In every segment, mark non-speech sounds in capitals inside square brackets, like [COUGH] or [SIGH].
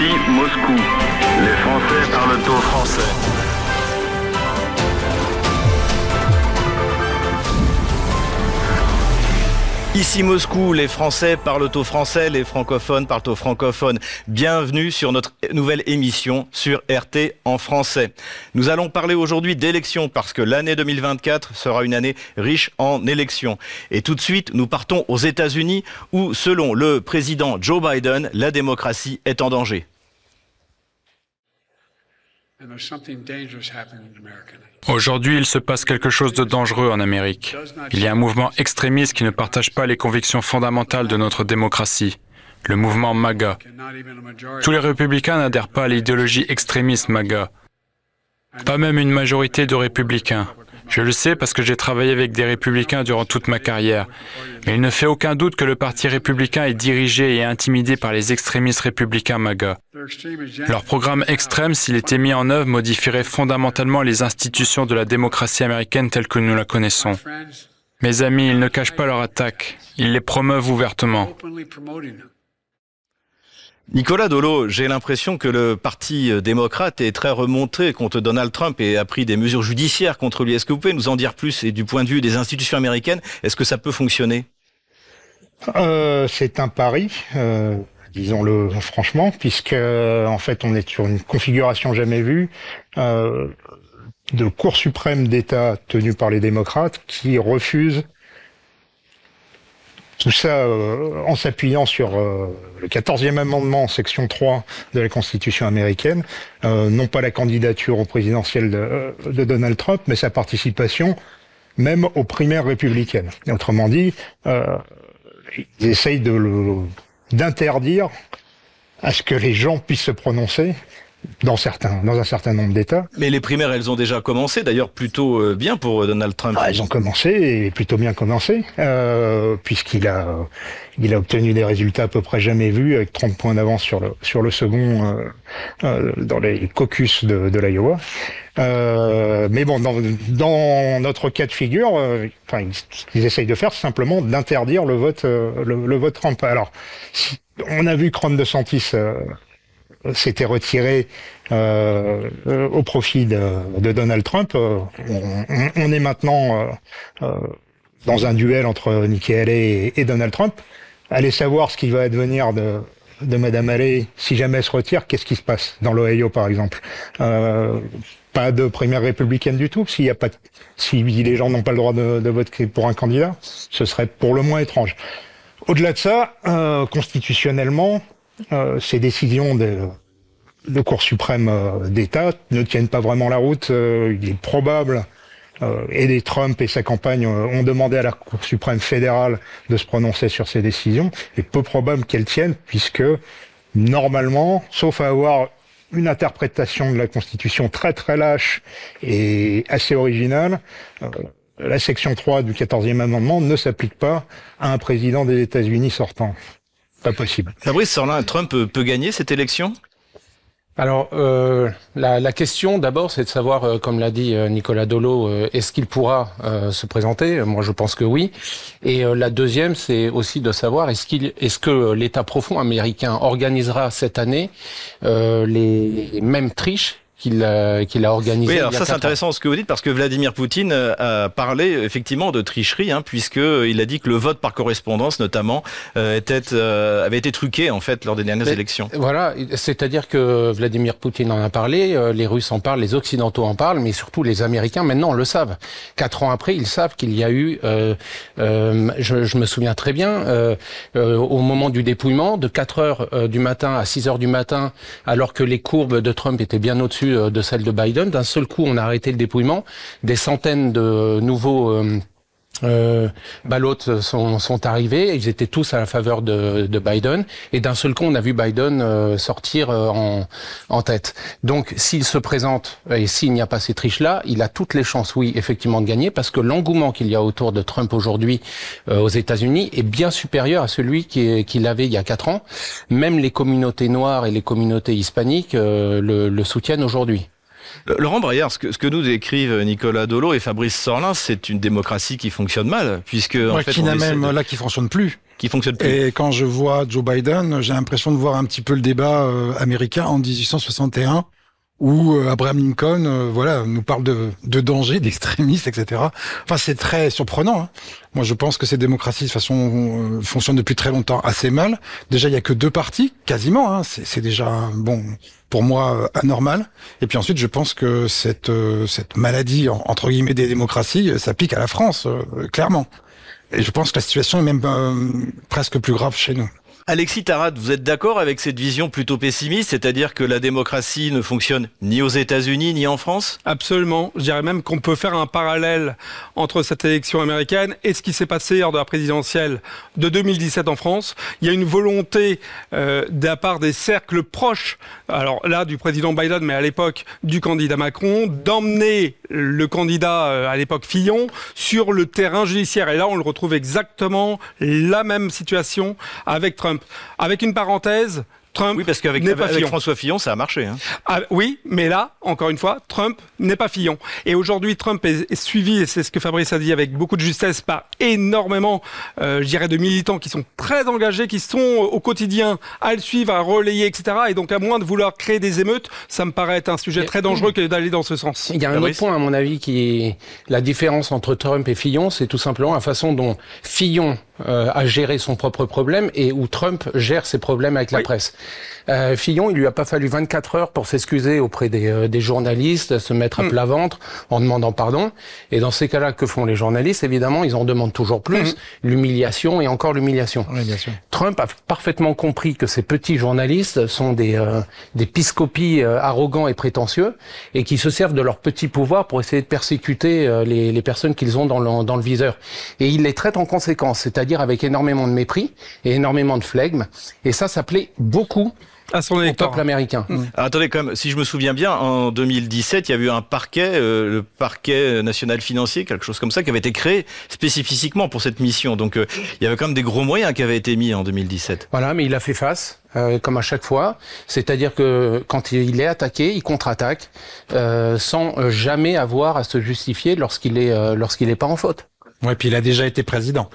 Ici Moscou. Les Français parlent au français. Ici Moscou, les Français parlent au français, les francophones parlent au francophone. Bienvenue sur notre nouvelle émission sur RT en français. Nous allons parler aujourd'hui d'élections parce que l'année 2024 sera une année riche en élections. Et tout de suite, nous partons aux États-Unis où, selon le président Joe Biden, la démocratie est en danger. Aujourd'hui, il se passe quelque chose de dangereux en Amérique. Il y a un mouvement extrémiste qui ne partage pas les convictions fondamentales de notre démocratie, le mouvement MAGA. Tous les républicains n'adhèrent pas à l'idéologie extrémiste MAGA. Pas même une majorité de républicains. Je le sais parce que j'ai travaillé avec des républicains durant toute ma carrière. Mais il ne fait aucun doute que le Parti républicain est dirigé et intimidé par les extrémistes républicains MAGA. Leur programme extrême, s'il était mis en œuvre, modifierait fondamentalement les institutions de la démocratie américaine telles que nous la connaissons. Mes amis, ils ne cachent pas leur attaque, ils les promeuvent ouvertement. Nicolas Dolo, j'ai l'impression que le Parti démocrate est très remonté contre Donald Trump et a pris des mesures judiciaires contre lui. Est-ce que vous pouvez nous en dire plus Et du point de vue des institutions américaines, est-ce que ça peut fonctionner? Euh, C'est un pari. Euh, disons-le franchement, puisque en fait on est sur une configuration jamais vue euh, de Cour suprême d'État tenue par les démocrates qui refuse tout ça euh, en s'appuyant sur euh, le 14e amendement, section 3 de la Constitution américaine, euh, non pas la candidature au présidentiel de, Donald Trump, mais sa participation même aux primaires républicaines. autrement dit, ils essayent d'interdire à ce que les gens puissent se prononcer dans certains, dans un certain nombre d'États. Mais les primaires, elles ont déjà commencé, d'ailleurs plutôt euh, bien pour euh, Donald Trump. Ah, elles ont commencé et plutôt bien commencé, euh, puisqu'il a, il a obtenu des résultats à peu près jamais vus, avec 30 points d'avance sur le sur le second euh, euh dans les caucus de, de l'Iowa. Euh, mais bon, dans, dans, notre cas de figure, enfin, ce qu'ils essayent de faire, c'est simplement d'interdire le vote, le, le, vote Trump. Alors, on a vu que Ron DeSantis s'était retiré euh, au profit de, Donald Trump. Euh, on, est maintenant euh, dans un duel entre Nikki Haley et, Donald Trump. Allez savoir ce qui va advenir de, de Madame Haley si jamais elle se retire. Qu'est-ce qui se passe dans l'Ohio, par exemple? Pas de primaire républicaine du tout. S'il y a pas, si les gens n'ont pas le droit de, de voter pour un candidat, ce serait pour le moins étrange. Au-delà de ça, constitutionnellement, euh, ces décisions de, de Cour suprême euh, d'État ne tiennent pas vraiment la route. Euh, il est probable, et les Trump et sa campagne ont demandé à la Cour suprême fédérale de se prononcer sur ces décisions, et peu probable qu'elles tiennent, puisque normalement, sauf à avoir une interprétation de la Constitution très très lâche et assez originale, la section 3 du 14e amendement ne s'applique pas à un président des États-Unis sortant. Pas possible. Fabrice Sorlin, Trump peut gagner cette élection? Alors, euh, la, la, question d'abord, c'est de savoir, euh, comme l'a dit euh, Nicolas Dolo, euh, est-ce qu'il pourra se présenter? Moi, je pense que oui. Et la deuxième, c'est aussi de savoir est-ce qu'il, est-ce que l'État profond américain organisera cette année les mêmes triches qu'il a, qu'il a organisé. Oui, alors ça c'est intéressant ce que vous dites parce que Vladimir Poutine euh, a parlé effectivement de tricherie, hein, puisque il a dit que le vote par correspondance, notamment, euh, était, euh, avait été truqué en fait lors des dernières élections. Voilà, c'est-à-dire que Vladimir Poutine en a parlé, les Russes en parlent, les Occidentaux en parlent, mais surtout les Américains maintenant le savent. Quatre ans après, ils savent qu'il y a eu, je, je, me souviens très bien, au moment du dépouillement, de 4 heures du matin à 6 heures du matin, alors que les courbes de Trump étaient bien au-dessus euh, de celle de Biden. D'un seul coup, on a arrêté le dépouillement. Des centaines de nouveaux euh, euh, sont, sont, arrivés, ils étaient tous à la faveur de, de Biden, et d'un seul coup, on a vu Biden euh, sortir en, en, tête. Donc, s'il se présente et s'il n'y a pas ces triches-là, il a toutes les chances, oui, effectivement, de gagner, parce que l'engouement qu'il y a autour de Trump aujourd'hui aux États-Unis est bien supérieur à celui qu'il avait il y a quatre ans. Même les communautés noires et les communautés hispaniques le, le soutiennent aujourd'hui. Laurent Braillard, ce que, ce que nous décrivent Nicolas Dolo et Fabrice Sorlin, c'est une démocratie qui fonctionne mal, puisque en fait, qui n'a même de... là qui fonctionne plus. Qui fonctionne plus. Et quand je vois Joe Biden, j'ai l'impression de voir un petit peu le débat euh, américain en 1861 où euh, Abraham Lincoln, euh, voilà, nous parle de, de danger, d'extrémistes, etc. Enfin, c'est très surprenant. Hein. Moi, je pense que ces démocraties, de façon, euh, fonctionnent depuis très longtemps assez mal. Déjà, il y a que deux partis, quasiment. Hein. C'est déjà bon pour moi anormal. Et puis ensuite, je pense que cette cette maladie entre guillemets des démocraties, ça pique à la France, clairement. Et je pense que la situation est même presque plus grave chez nous. Alexis Tarat, vous êtes d'accord avec cette vision plutôt pessimiste, c'est-à-dire que la démocratie ne fonctionne ni aux États-Unis ni en France? Absolument. Je dirais même qu'on peut faire un parallèle entre cette élection américaine et ce qui s'est passé lors de la présidentielle de 2017 en France. Il y a une volonté euh, de la part des cercles proches, alors là du président Biden, mais à l'époque du candidat Macron, d'emmener le candidat euh, à l'époque Fillon sur le terrain judiciaire. Et là, on le retrouve exactement la même situation avec Trump. Avec une parenthèse, Trump oui, parce qu'avec avec François Fillon, ça a marché. Hein. Ah, oui, mais là, encore une fois, Trump n'est pas Fillon. Et aujourd'hui, Trump est, suivi, et c'est ce que Fabrice a dit avec beaucoup de justesse, par énormément, euh, je dirais, de militants qui sont très engagés, qui sont au quotidien à le suivre, à relayer, etc. Et donc, à moins de vouloir créer des émeutes, ça me paraît être un sujet très dangereux que d'aller dans ce sens. Il y a un autre point, à mon avis, qui est la différence entre Trump et Fillon, c'est tout simplement la façon dont Fillon euh, a géré son propre problème et où Trump gère ses problèmes avec la presse. Euh, Fillon, il lui a pas fallu 24 heures pour s'excuser auprès des, euh, des, journalistes, se mettre à hmm. plat ventre en demandant pardon. Et dans ces cas-là, que font les journalistes? Évidemment, ils en demandent toujours plus, hmm. l'humiliation et encore l'humiliation. Trump a parfaitement compris que ces petits journalistes sont des, euh, des piscopies euh, arrogants et prétentieux et qui se servent de leur petit pouvoir pour essayer de persécuter les, les personnes qu'ils ont dans le, dans le viseur. Et il les traite en conséquence, c'est-à-dire avec énormément de mépris et énormément de flegme. Et ça, ça plaît beaucoup à son au peuple américain. Mmh. attendez, quand même, si je me souviens bien, en 2017, il y a eu un parquet, euh, le parquet national financier, quelque chose comme ça, qui avait été créé spécifiquement pour cette mission. Donc, euh, il y avait quand même des gros moyens qui avaient été mis en 2017. Voilà, mais il a fait face. Euh, comme à chaque fois, c'est-à-dire que quand il est attaqué, il contre-attaque sans jamais avoir à se justifier lorsqu'il est lorsqu'il n'est pas en faute. Ouais, puis il a déjà été président.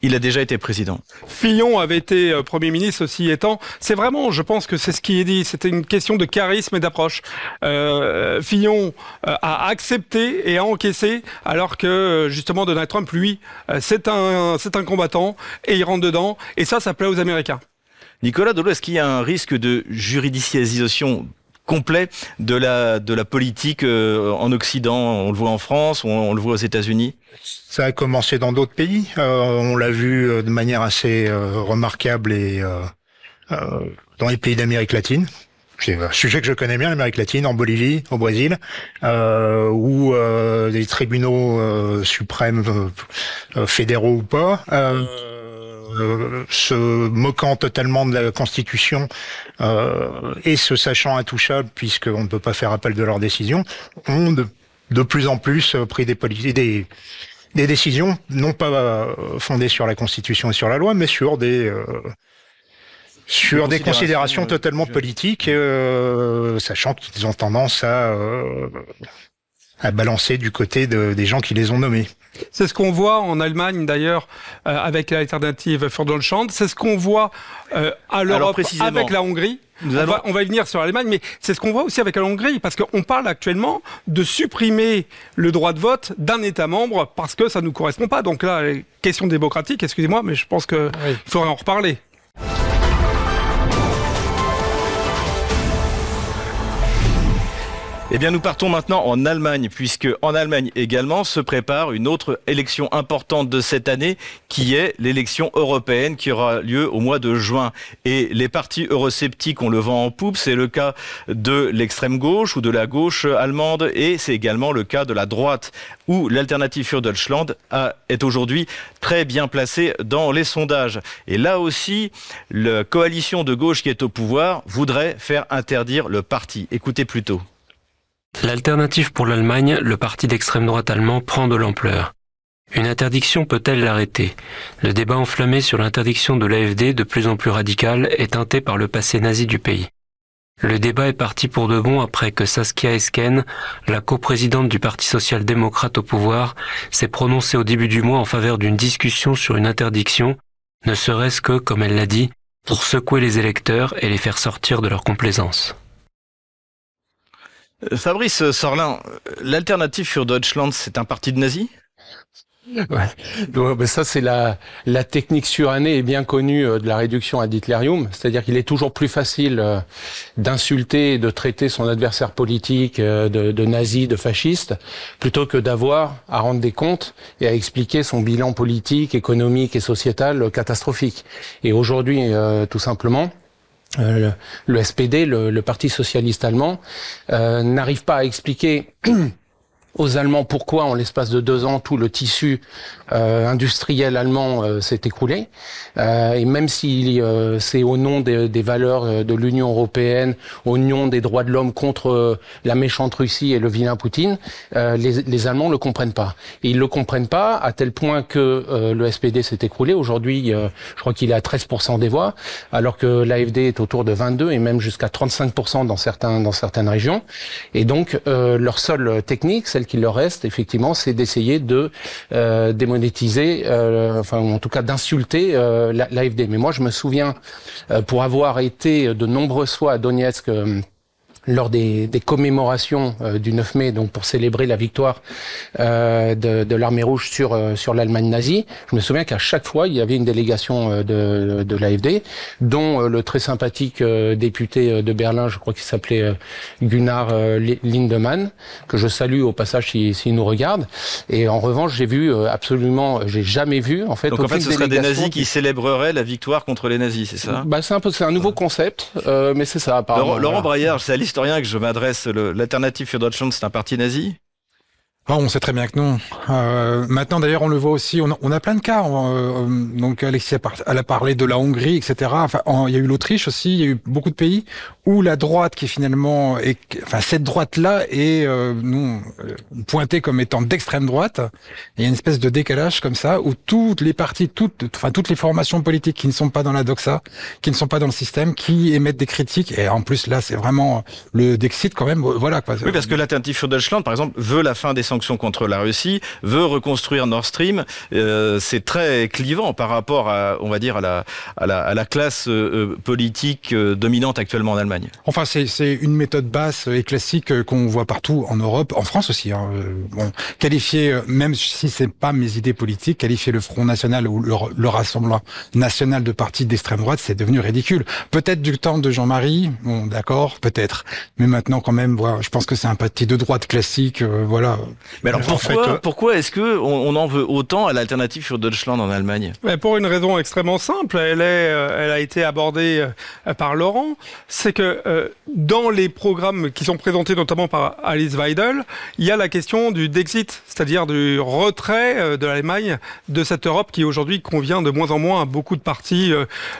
Il a déjà été président. Fillon avait été euh, Premier ministre aussi étant. C'est vraiment, je pense que c'est ce qui est dit. C'était une question de charisme et d'approche. Euh, Fillon euh, a accepté et a encaissé, alors que euh, justement Donald Trump, lui, c'est un, c'est un combattant et il rentre dedans. Et ça, ça plaît aux Américains. Nicolas Dolo, est-ce qu'il y a un risque de juridicialisation complet de la de la politique euh, en Occident. On le voit en France, on, on le voit aux États-Unis. Ça a commencé dans d'autres pays. Euh, on l'a vu euh, de manière assez remarquable et dans les pays d'Amérique latine. C'est un sujet que je connais bien, l'Amérique latine, en Bolivie, au Brésil, euh, où euh, les tribunaux suprêmes, fédéraux ou pas, euh, se moquant totalement de la Constitution euh, et se sachant intouchables puisqu'on ne peut pas faire appel de leurs décisions, ont de, de plus en plus pris des, des, des décisions non pas fondées sur la Constitution et sur la loi, mais sur des euh, sur des considérations, totalement politiques, euh, sachant qu'ils ont tendance à euh, à balancer du côté de, des gens qui les ont nommés. C'est ce qu'on voit en Allemagne d'ailleurs euh, avec l'alternative für Deutschland. C'est ce qu'on voit euh, à l'Europe avec la Hongrie. On, va, on, va, y venir sur l'Allemagne, mais c'est ce qu'on voit aussi avec la Hongrie, parce qu'on parle actuellement de supprimer le droit de vote d'un État membre parce que ça ne nous correspond pas. Donc là, question démocratique, excusez-moi, mais je pense qu'il faudrait en reparler. Eh bien, nous partons maintenant en Allemagne, puisque en Allemagne également se prépare une autre élection importante de cette année, qui est l'élection européenne qui aura lieu au mois de juin. Et les partis eurosceptiques ont le vent en poupe. C'est le cas de l'extrême gauche ou de la gauche allemande, et c'est également le cas de la droite, où l'alternative für Deutschland est aujourd'hui très bien placée dans les sondages. Et là aussi, la coalition de gauche qui est au pouvoir voudrait faire interdire le parti. Écoutez plutôt. L'alternative pour l'Allemagne, le parti d'extrême droite allemand, prend de l'ampleur. Une interdiction peut-elle l'arrêter? Le débat enflammé sur l'interdiction de l'AFD, de plus en plus radical, est teinté par le passé nazi du pays. Le débat est parti pour de bon après que Saskia Esken, la coprésidente du Parti social-démocrate au pouvoir, s'est prononcée au début du mois en faveur d'une discussion sur une interdiction, ne serait-ce que, comme elle l'a dit, pour secouer les électeurs et les faire sortir de leur complaisance. Euh, Fabrice Sorlin, l'alternative für Deutschland, c'est un parti de nazis? Ouais. Ben ça, c'est la, la technique surannée et bien connue euh, de la réduction ad hitlerium. C'est-à-dire qu'il est toujours plus facile euh, d'insulter et de traiter son adversaire politique de, de nazi, de fasciste, plutôt que d'avoir à rendre des comptes et à expliquer son bilan politique, économique et sociétal catastrophique. Et aujourd'hui, tout simplement, euh, le, le, SPD, le, le, Parti socialiste allemand, euh, n'arrive pas à expliquer [CLEARS THROAT] aux Allemands pourquoi, en l'espace de deux ans, tout le tissu euh, industriel allemand euh, s'est écroulé? Euh, et même si euh, c'est au nom des, des valeurs de l'Union européenne, au nom des droits de l'homme contre la méchante Russie et le vilain Poutine, les, les, Allemands le comprennent pas. Et ils le comprennent pas à tel point que le SPD s'est écroulé. Aujourd'hui, je crois qu'il est à 13% des voix, alors que l'AFD est autour de 22 et même jusqu'à 35% dans certains dans certaines régions. Et donc leur seule technique, celle qu'il leur reste, effectivement, c'est d'essayer de euh, démonétiser, euh, enfin, en tout cas d'insulter euh, l'AFD. Mais moi, je me souviens, euh, pour avoir été de nombreuses fois à Donetsk lors des, des commémorations euh, du 9 mai, donc pour célébrer la victoire euh, de, de l'armée rouge sur euh, sur l'Allemagne nazie. Je me souviens qu'à chaque fois il y avait une délégation euh, de, de l'AFD, dont euh, le très sympathique euh, député de Berlin, je crois qu'il s'appelait Gunnar Lindemann, que je salue au passage s'il si, nous regarde. Et en revanche, j'ai vu absolument, j'ai jamais vu en fait. Donc en fait, ce serait des nazis qui célébreraient la victoire contre les nazis, c'est ça? Bah c'est un peu, c'est un nouveau concept, mais c'est ça. Apparemment. Laurent, Laurent Braillard, c'est que je m'adresse. L'alternative für Deutschland, c'est un parti nazi? Oh, on sait très bien que non. Euh, maintenant, d'ailleurs, on le voit aussi. On a, plein de cas. Euh, donc, Alexis a, elle a parlé de la Hongrie, etc. Enfin, en, il y a eu l'Autriche aussi. Il y a eu beaucoup de pays où la droite, qui finalement, est, enfin, cette droite-là est euh, nous euh, pointée comme étant d'extrême droite. il y a une espèce de décalage comme ça où toutes les partis, toutes, enfin, toutes les formations politiques qui ne sont pas dans la doxa, qui ne sont pas dans le système, qui émettent des critiques. Et en plus, là, c'est vraiment le Dexit quand même. Voilà. Quoi. Oui, parce que l'alternative für Deutschland, par exemple, veut la fin des sanctions contre la Russie, veut reconstruire Nord Stream. Euh, c'est très clivant par rapport à, on va dire, à la, à la, classe euh, politique euh, dominante actuellement en Allemagne. Enfin, c'est une méthode basse et classique qu'on voit partout en Europe, en France aussi. Hein. Bon, qualifier, même si c'est pas mes idées politiques, qualifier le Front National ou le, le Rassemblement National de partis d'extrême droite, c'est devenu ridicule. Peut-être du temps de Jean-Marie, bon, d'accord, peut-être. Mais maintenant, quand même, voilà, je pense que c'est un parti de droite classique, euh, voilà. Mais alors pourquoi, en fait, pourquoi est-ce que on, on, en veut autant à l'alternative sur Deutschland en Allemagne? Mais Pour une raison extrêmement simple, elle, est, euh, elle a été abordée euh, par Laurent, c'est que euh, dans les programmes qui sont présentés notamment par Alice Weidel, il y a la question du Dexit, c'est-à-dire du retrait de l'Allemagne de cette Europe qui aujourd'hui convient de moins en moins à beaucoup de partis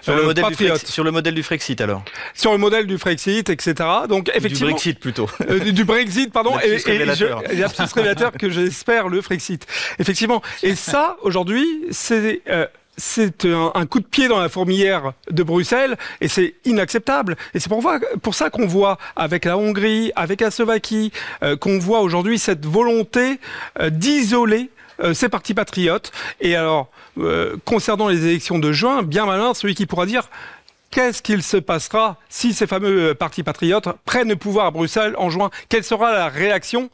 sur le, modèle du Frexit, sur le modèle du Frexit alors Sur le modèle du Frexit, etc. Donc effectivement, du Brexit plutôt. [LAUGHS] du, du Brexit, pardon. et, et je, que j'espère le Frexit. Effectivement. Et ça, aujourd'hui, c'est euh, c'est un, coup de pied dans la fourmilière de Bruxelles et c'est inacceptable. Et c'est pour, ça qu'on voit avec la Hongrie, avec la Slovaquie, euh, qu'on voit aujourd'hui cette volonté euh, d'isoler euh, ces partis patriotes. Et alors, concernant les élections de juin, bien malin celui qui pourra dire Qu'est-ce qu'il se passera si ces fameux partis patriotes prennent le pouvoir à Bruxelles en juin? Quelle sera la réaction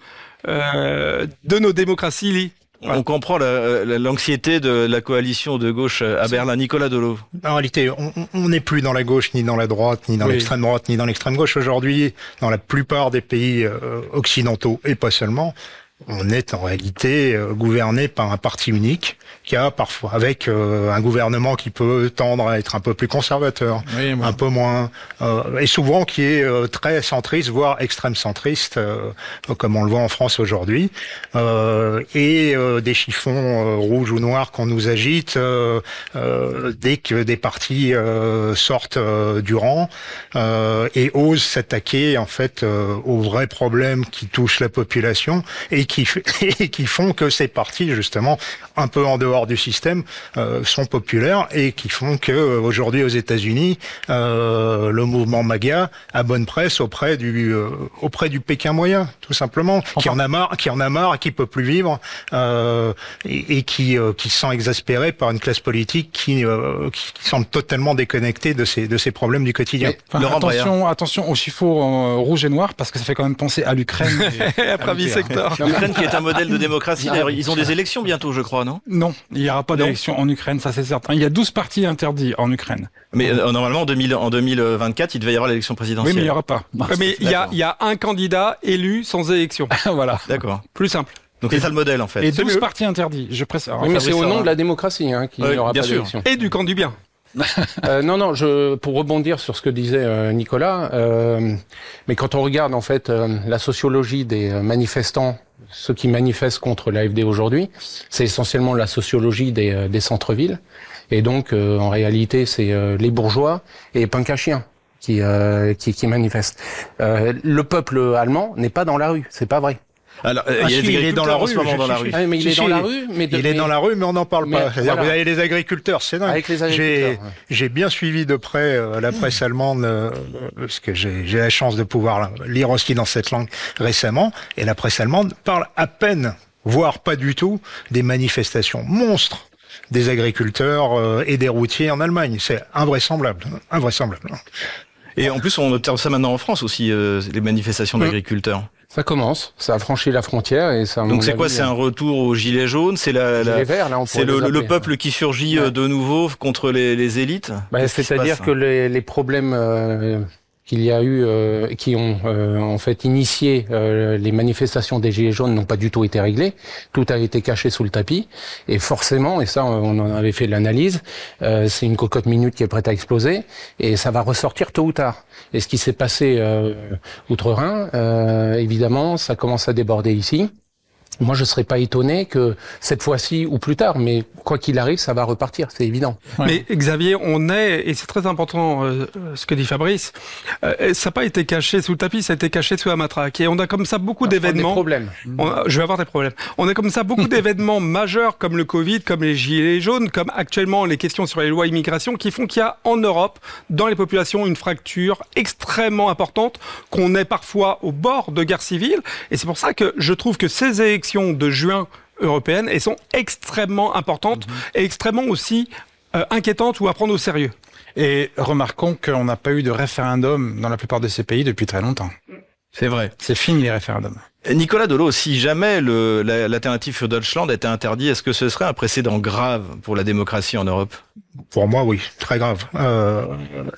de nos démocraties on comprend l'anxiété de la coalition de gauche à Berlin. Nicolas Dolo. En réalité, on n'est plus dans la gauche, ni dans la droite, ni dans oui. l'extrême droite, ni dans l'extrême gauche. Aujourd'hui, dans la plupart des pays euh, occidentaux, et pas seulement, on est en réalité euh, gouverné par un parti unique qui a parfois avec euh, un gouvernement qui peut tendre à être un peu plus conservateur, oui, un peu moins, euh, et souvent qui est euh, très centriste, voire extrême centriste, euh, comme on le voit en France aujourd'hui, euh, et des chiffons rouges ou noirs qu'on nous agite dès que des partis sortent du rang et osent s'attaquer en fait aux vrais problèmes qui touchent la population et qui [LAUGHS] et qui font que ces partis justement un peu en dehors du système sont populaires et qui font que aujourd'hui aux États-Unis le mouvement MAGA a bonne presse auprès du auprès du Pékin moyen tout simplement qui en a marre qui en a marre qui peut plus vivre et, et, qui qui se sent exaspéré par une classe politique qui, qui, qui semble totalement déconnectée de ces de ces problèmes du quotidien. attention, attention au chiffon euh, rouge et noir parce que ça fait quand même penser à l'Ukraine. [LAUGHS] à secteur. L'Ukraine qui est un modèle de démocratie. D'ailleurs, ils ont des élections bientôt, je crois, non? Non, il n'y aura pas d'élections en Ukraine, ça c'est certain. Il y a 12 partis interdits en Ukraine. Mais euh, normalement, en, 2000, en 2024, il devait y avoir l'élection présidentielle. Oui, mais il n'y aura pas. mais il y a, y a un candidat élu sans élection. [LAUGHS] voilà. D'accord. Plus simple. Donc c'est ça le modèle en fait. Et 12 partis interdits, je précise. Oui, mais c'est au nom de la démocratie hein, qu'il n'y aura bien pas sûr. d'élection. Et du camp du bien. [LAUGHS] euh, non, non. Je, pour rebondir sur ce que disait euh, Nicolas, euh, mais quand on regarde en fait euh, la sociologie des manifestants, ceux qui manifestent contre l'AFD aujourd'hui, c'est essentiellement la sociologie des, euh, des centres-villes. Et donc, euh, en réalité, c'est les bourgeois et les à chiens qui, qui, qui manifestent. le peuple allemand n'est pas dans la rue, c'est pas vrai. Alors, euh, il, il est dans la rue, en ce moment dans la rue. Ah, mais il Si, est si, dans la rue, mais de- il est mais- dans la rue, mais on n'en parle Mais pas. Voilà. Vous avez les agriculteurs, c'est dingue. Avec les J'ai agriculteurs, ouais. j'ai bien suivi de près euh, la presse allemande, euh, parce que j'ai j'ai la chance de pouvoir lire aussi dans cette langue récemment, et la presse allemande parle à peine, voire pas du tout, des manifestations monstres des agriculteurs euh, et des routiers en Allemagne. C'est invraisemblable, invraisemblable. Et en plus, on observe ça maintenant en France aussi, euh, les manifestations Mm. d'agriculteurs. Ça commence, ça a franchi la frontière et ça. Donc c'est quoi C'est un retour aux gilets jaunes C'est la, la- c'est le, le peuple qui surgit euh, de nouveau contre les, les élites? Bah, C'est-à-dire que les, les problèmes euh, qu'il y a eu, euh, qui ont euh, en fait initié euh, les manifestations des Gilets jaunes n'ont pas du tout été réglées. Tout a été caché sous le tapis. Et forcément, et ça on en avait fait l'analyse, c'est une cocotte minute qui est prête à exploser. Et ça va ressortir tôt ou tard. Et ce qui s'est passé outre-Rhin, évidemment, ça commence à déborder ici. Moi, je ne serais pas étonné que cette fois-ci ou plus tard, mais quoi qu'il arrive, ça va repartir, c'est évident. Mais Xavier, on est, et c'est très important euh, ce que dit Fabrice, euh, ça n'a pas été caché sous le tapis, ça a été caché sous la matraque. Et on a comme ça beaucoup Des d'événements. problèmes. On a- je vais avoir des problèmes. On a comme ça beaucoup [LAUGHS] d'événements majeurs comme le Covid, comme les gilets jaunes, comme actuellement les questions sur les lois immigration qui font qu'il y a en Europe, dans les populations, une fracture extrêmement importante, qu'on est parfois au bord de guerre civile. Et c'est pour ça que je trouve que ces élections de juin européennes, elles sont extrêmement importantes et extrêmement aussi euh, inquiétantes ou à prendre au sérieux. Et remarquons qu'on n'a pas eu de référendum dans la plupart de ces pays depuis très longtemps. C'est vrai. C'est fini les référendums. Nicolas Dolo, si jamais l'alternative für Deutschland était interdit, est-ce que ce serait un précédent grave pour la démocratie en Europe? Pour moi, oui, très grave, euh,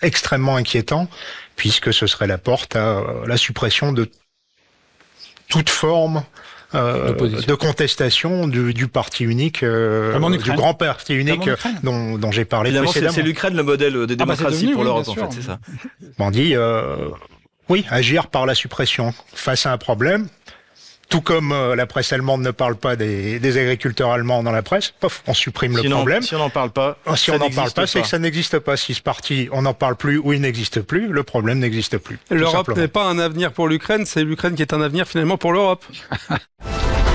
extrêmement inquiétant, puisque ce serait la porte à la suppression de toute forme euh, de contestation du, du parti unique, euh, du grand parti unique Ukraine. dont, dont j'ai parlé Évidemment, c'est précédemment. c'est l'Ukraine le modèle de Ah bah, c'est démocratie devenu, pour l'Europe, en fait, c'est ça. On dit, euh, oui, agir par la suppression face à un problème. Tout comme euh, la presse allemande ne parle pas des, des agriculteurs allemands dans la presse, pof, on supprime le Sinon, problème. si on n'en parle pas, Oh, si ça on n'en parle pas, c'est que ça n'existe pas. Si ce parti, on n'en parle plus ou il n'existe plus, le problème n'existe plus. L'Europe n'est pas un avenir pour l'Ukraine, c'est l'Ukraine qui est un avenir finalement pour l'Europe. [LAUGHS]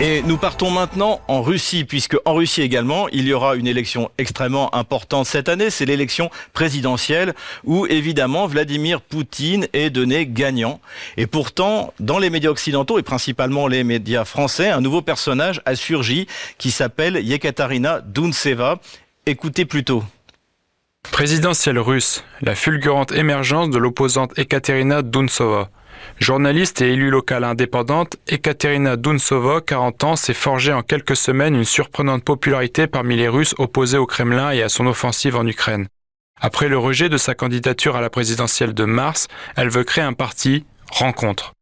Et nous partons maintenant en Russie, puisque en Russie également, il y aura une élection extrêmement importante cette année, c'est l'élection présidentielle, où évidemment Vladimir Poutine est donné gagnant. Et pourtant, dans les médias occidentaux, et principalement les médias français, un nouveau personnage a surgi qui s'appelle Yekaterina Dounseva. Écoutez plutôt. Présidentielle russe, la fulgurante émergence de l'opposante Ekaterina Dounsova. Journaliste et élue locale indépendante, Ekaterina Dounsova, 40 ans, s'est forgée en quelques semaines une surprenante popularité parmi les Russes opposés au Kremlin et à son offensive en Ukraine. Après le rejet de sa candidature à la présidentielle de mars, elle veut créer un parti, Rencontre.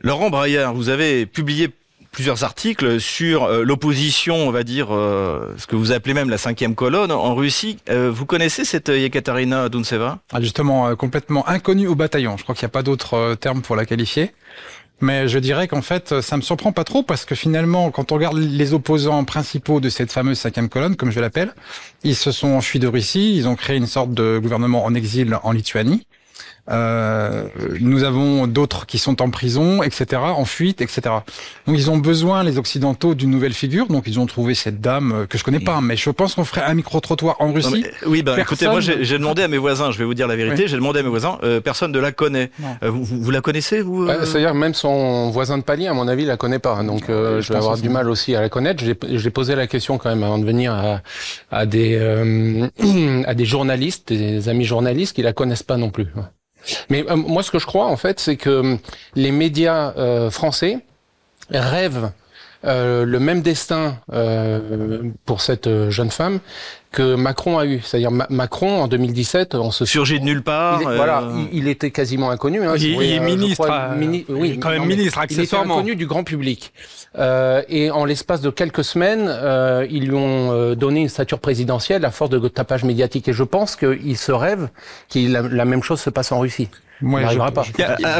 Laurent Braillard, vous avez publié plusieurs articles sur euh, l'opposition, on va dire, euh, ce que vous appelez même la cinquième colonne en Russie. Euh, vous connaissez cette Yekaterina Dounseva Ah, justement, complètement inconnue au bataillon. Je crois qu'il n'y a pas d'autre terme pour la qualifier. Mais je dirais qu'en fait, ça me surprend pas trop parce que finalement, quand on regarde les opposants principaux de cette fameuse cinquième colonne, comme je l'appelle, ils se sont enfuis de Russie, ils ont créé une sorte de gouvernement en exil en Lituanie. Euh, nous avons d'autres qui sont en prison, etc., en fuite, etc. Donc ils ont besoin, les Occidentaux, d'une nouvelle figure. Donc ils ont trouvé cette dame euh, que je connais pas, mais je pense qu'on ferait un micro-trottoir en Russie. oui, bah, écoutez, moi j'ai demandé à mes voisins, je vais vous dire la vérité, j'ai demandé à mes voisins, euh, personne ne la connaît. Euh, vous, vous, la connaissez, vous C'est-à-dire même son voisin de palier, à mon avis, la connaît pas. Donc je vais avoir du mal aussi à la connaître. J'ai posé la question quand même avant de venir à, à des [CLEARS THROAT] à des journalistes, des amis journalistes qui la connaissent pas non plus. Mais euh, moi, ce que je crois, en fait, c'est que euh, les médias euh, français rêvent le même destin pour cette jeune femme que Macron a eu. C'est-à-dire Macron en 2017, on se surgit de nulle part. Il Voilà, il, était quasiment inconnu. Hein, il, est ministre, oui, quand même ministre accessoirement. Il était inconnu du grand public. Euh, et en l'espace de quelques semaines, euh, ils lui ont donné une stature présidentielle à force de tapage médiatique. Et je pense qu'il se rêve que la, la même chose se passe en Russie. Moi, pas.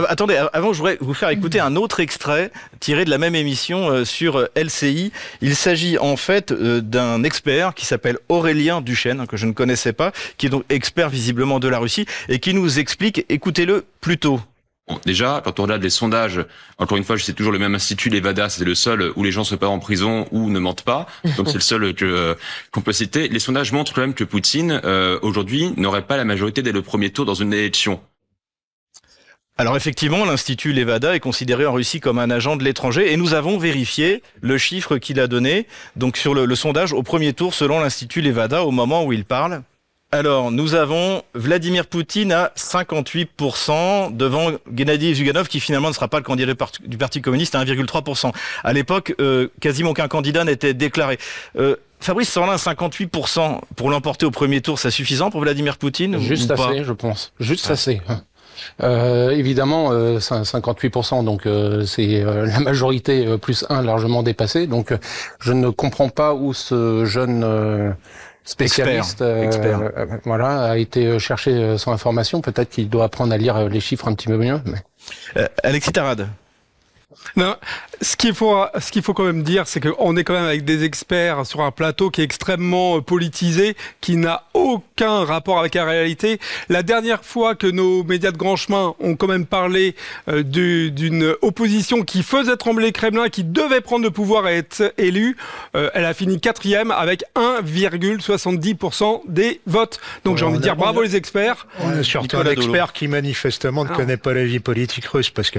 attendez, avant, je voudrais vous faire écouter un autre extrait tiré de la même émission euh, sur euh, LCI. Il s'agit en fait euh, d'un expert qui s'appelle Aurélien Duchesne, hein, que je ne connaissais pas, qui est donc expert visiblement de la Russie, et qui nous explique, écoutez-le plus tôt. Bon, déjà, quand on regarde les sondages, encore une fois, c'est toujours le même institut, l'Evada, c'est le seul où les gens se pas en prison ou ne mentent pas. Donc c'est le seul que qu'on peut citer. Les sondages montrent quand même que Poutine aujourd'hui n'aurait pas la majorité dès le premier tour dans une élection. Alors effectivement, l'Institut Levada est considéré en Russie comme un agent de l'étranger et nous avons vérifié le chiffre qu'il a donné donc sur le, sondage au premier tour selon l'Institut Levada au moment où il parle. Alors, nous avons Vladimir Poutine à 58% devant Gennady Zyuganov qui finalement ne sera pas le candidat du Parti communiste à 1,3%. À l'époque, euh, quasiment aucun candidat n'était déclaré. Euh, Fabrice Sorlin, 58% pour l'emporter au premier tour, c'est suffisant pour Vladimir Poutine Juste assez, je pense. Juste assez. Euh, évidemment, euh, 58%, donc euh, c'est euh, la majorité euh, plus 1 largement dépassée. Donc je ne comprends pas où ce jeune spécialiste expert, voilà, a été chercher son information. Peut-être qu'il doit apprendre à lire les chiffres un petit peu mieux. Mais... Alexis Tarade non, ce qu'il faut, ce qu'il faut quand même dire, c'est qu'on est quand même avec des experts sur un plateau qui est extrêmement euh, politisé, qui n'a aucun rapport avec la réalité. La dernière fois que nos médias de grand chemin ont quand même parlé euh, d'une opposition qui faisait trembler le Kremlin, qui devait prendre le pouvoir et être élue, euh, elle a fini quatrième avec 1,70% des votes. Donc j'ai envie de dire bravo les experts. On est surtout un expert qui manifestement ne ah. connaît pas la vie politique russe, parce que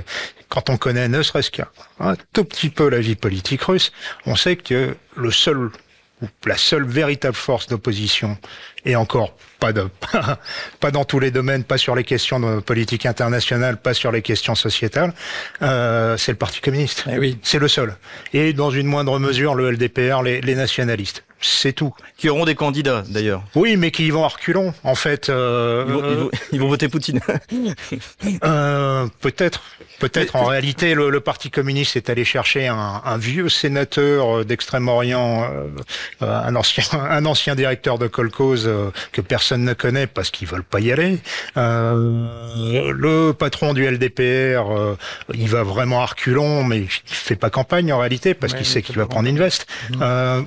quand on connaît ne serait-ce un tout petit peu la vie politique russe, on sait que la seule véritable force d'opposition, et encore pas de [LAUGHS] pas dans tous les domaines, pas sur les questions de politique internationale, pas sur les questions sociétales, euh, c'est le Parti communiste. Eh oui. C'est le seul. Et dans une moindre mesure, le LDPR, les, les nationalistes. C'est tout. Qui auront des candidats, d'ailleurs. Oui, mais qui vont à reculons, en fait. Euh, ils, vont, ils, vont, voter Poutine. [LAUGHS] euh, peut-être. Peut-être. En réalité, le, le, Parti communiste est allé chercher un, un vieux sénateur d'Extrême-Orient, euh, un ancien, [LAUGHS] un ancien directeur de colcose euh, que personne ne connaît parce qu'ils veulent pas y aller. Euh, le patron du LDPR, il va vraiment à reculons, mais il fait pas campagne en réalité parce qu'il sait qu'il va prendre une veste. Mmh.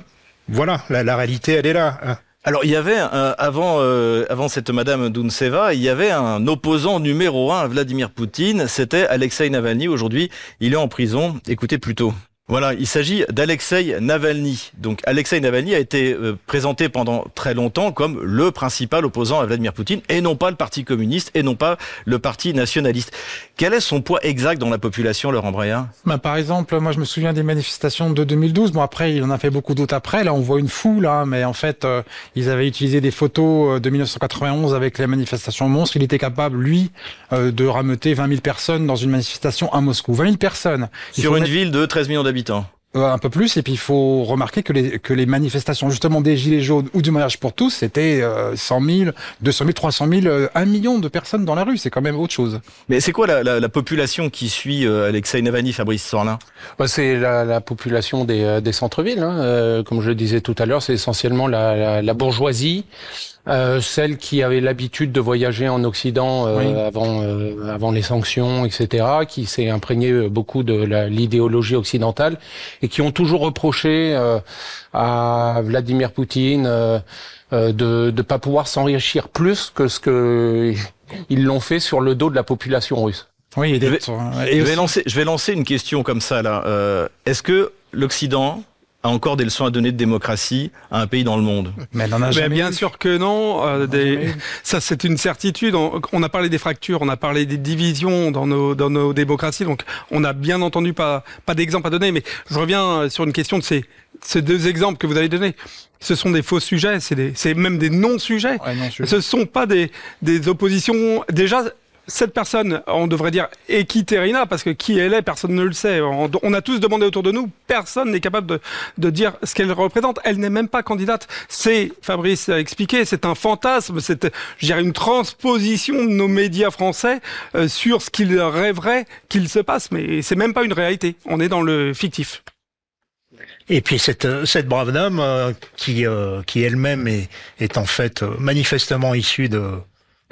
Voilà, la, réalité, elle est là. Hein. Alors il y avait avant euh, avant cette Madame Dounseva, il y avait un opposant numéro un à Vladimir Poutine, c'était Alexei Navalny. Aujourd'hui, il est en prison. Écoutez plutôt. Voilà, il s'agit d'Alexei Navalny. Donc Alexei Navalny a été euh, présenté pendant très longtemps comme le principal opposant à Vladimir Poutine et non pas le Parti communiste et non pas le Parti nationaliste. Quel est son poids exact dans la population, Laurent Breillat bah, Par exemple, moi je me souviens des manifestations de 2012. Bon après, il en a fait beaucoup d'autres après. Là, on voit une foule, hein, mais en fait, euh, ils avaient utilisé des photos euh, de 1991 avec les manifestations monstres. Il était capable, lui, de rameuter 20 000 personnes dans une manifestation à Moscou. 20 000 personnes. Sur une ville de 13 millions d'habitants euh, un peu plus, et puis il faut remarquer que les, que les manifestations justement des Gilets jaunes ou du mariage pour tous, c'était 100 000, 200 000, 300 000, 1 million de personnes dans la rue, c'est quand même autre chose. Mais c'est quoi la, la, la, population qui suit euh, Alexei Navalny, Fabrice Sorlin? Bah, C'est la, la, population des, euh, des centres-villes, hein. euh, comme je le disais tout à l'heure, c'est essentiellement la, la bourgeoisie, euh, celle qui avait l'habitude de voyager en Occident euh, avant euh, avant les sanctions, etc., qui s'est imprégné beaucoup de l'idéologie occidentale et qui ont toujours reproché à Vladimir Poutine de ne pas pouvoir s'enrichir plus que ce que ils l'ont fait sur le dos de la population russe. Oui, je vais, je vais lancer, je vais lancer une question comme ça là. Euh, Est-ce que l'Occident a encore des leçons à donner de démocratie à un pays dans le monde Mais elle en a jamais bien sûr que non. Euh, des... [LAUGHS] Ça, c'est une certitude. On, on, a parlé des fractures, on a parlé des divisions dans nos, dans nos démocraties. Donc, on a bien entendu pas, pas d'exemple à donner. Mais je reviens sur une question de ces, ces deux exemples que vous avez donnés. Ce sont des faux sujets, c'est même des non-sujets. Ouais, non Ce ne sont pas des, des oppositions. Déjà, cette personne, on devrait dire, Terrina Parce que qui elle est, personne ne le sait. On, a tous demandé autour de nous, personne n'est capable de, dire ce qu'elle représente. Elle n'est même pas candidate. C'est, Fabrice a expliqué, c'est un fantasme, c'est, je dirais, une transposition de nos médias français euh, sur ce qu'ils rêveraient qu'il se passe. Mais c'est même pas une réalité. On est dans le fictif. Et puis cette, cette brave dame euh, qui, euh, qui elle-même est en fait manifestement issue de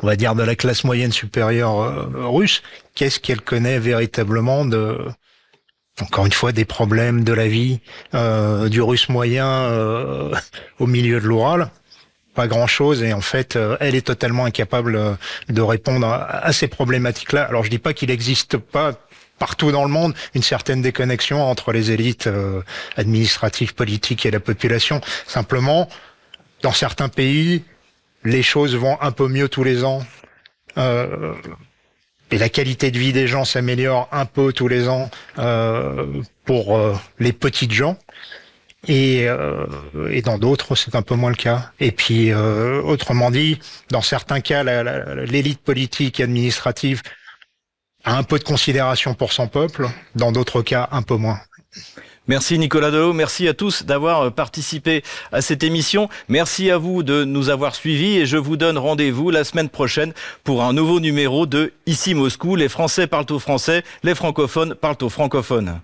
on va dire de la classe moyenne supérieure euh, russe, qu'est-ce qu'elle connaît véritablement de encore une fois des problèmes de la vie euh, du russe moyen euh, [LAUGHS] au milieu de l'Oural? Pas grand chose et en fait elle est totalement incapable de répondre à, ces problématiques là alors je dis pas qu'il n'existe pas partout dans le monde une certaine déconnexion entre les élites administratives politiques et la population. Simplement dans certains pays les choses vont un peu mieux tous les ans. Euh, et la qualité de vie des gens s'améliore un peu tous les ans euh, pour euh, les petites gens. Et, et dans d'autres, c'est un peu moins le cas. Et puis, autrement dit, dans certains cas, l'élite politique et administrative a un peu de considération pour son peuple, dans d'autres cas, un peu moins. Merci Nicolas Delot, merci à tous d'avoir euh, participé à cette émission. Merci à vous de nous avoir suivis et je vous donne rendez-vous la semaine prochaine pour un nouveau numéro de Ici Moscou. Les Français parlent au français, les francophones parlent au francophone.